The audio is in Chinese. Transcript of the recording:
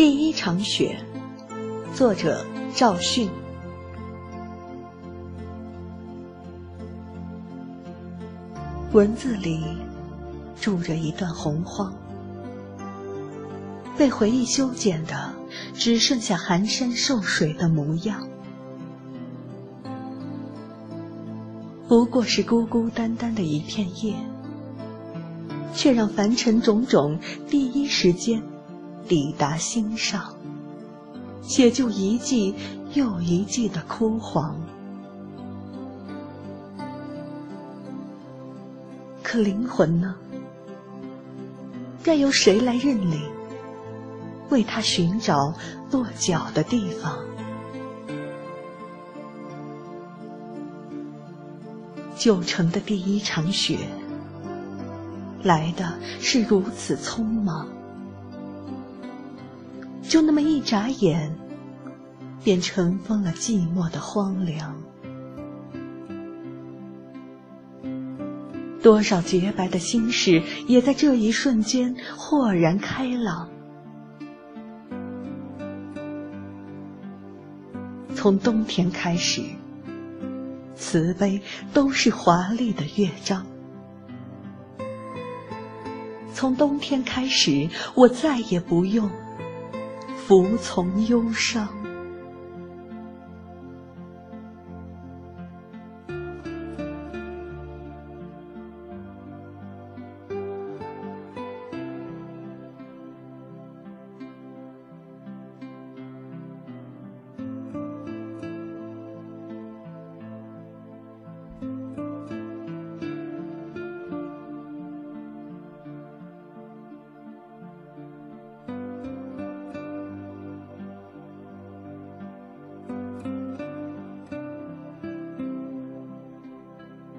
第一场雪，作者赵迅。文字里住着一段洪荒，被回忆修剪的只剩下寒山受水的模样。不过是孤孤单单的一片叶，却让凡尘种种第一时间抵达心上，写就一季又一季的枯黄。可灵魂呢？该由谁来认领？为他寻找落脚的地方。旧城的第一场雪，来的是如此匆忙，就那么一眨眼，便尘封了寂寞的荒凉。多少洁白的心事，也在这一瞬间豁然开朗。从冬天开始，慈悲都是华丽的乐章。从冬天开始，我再也不用服从忧伤。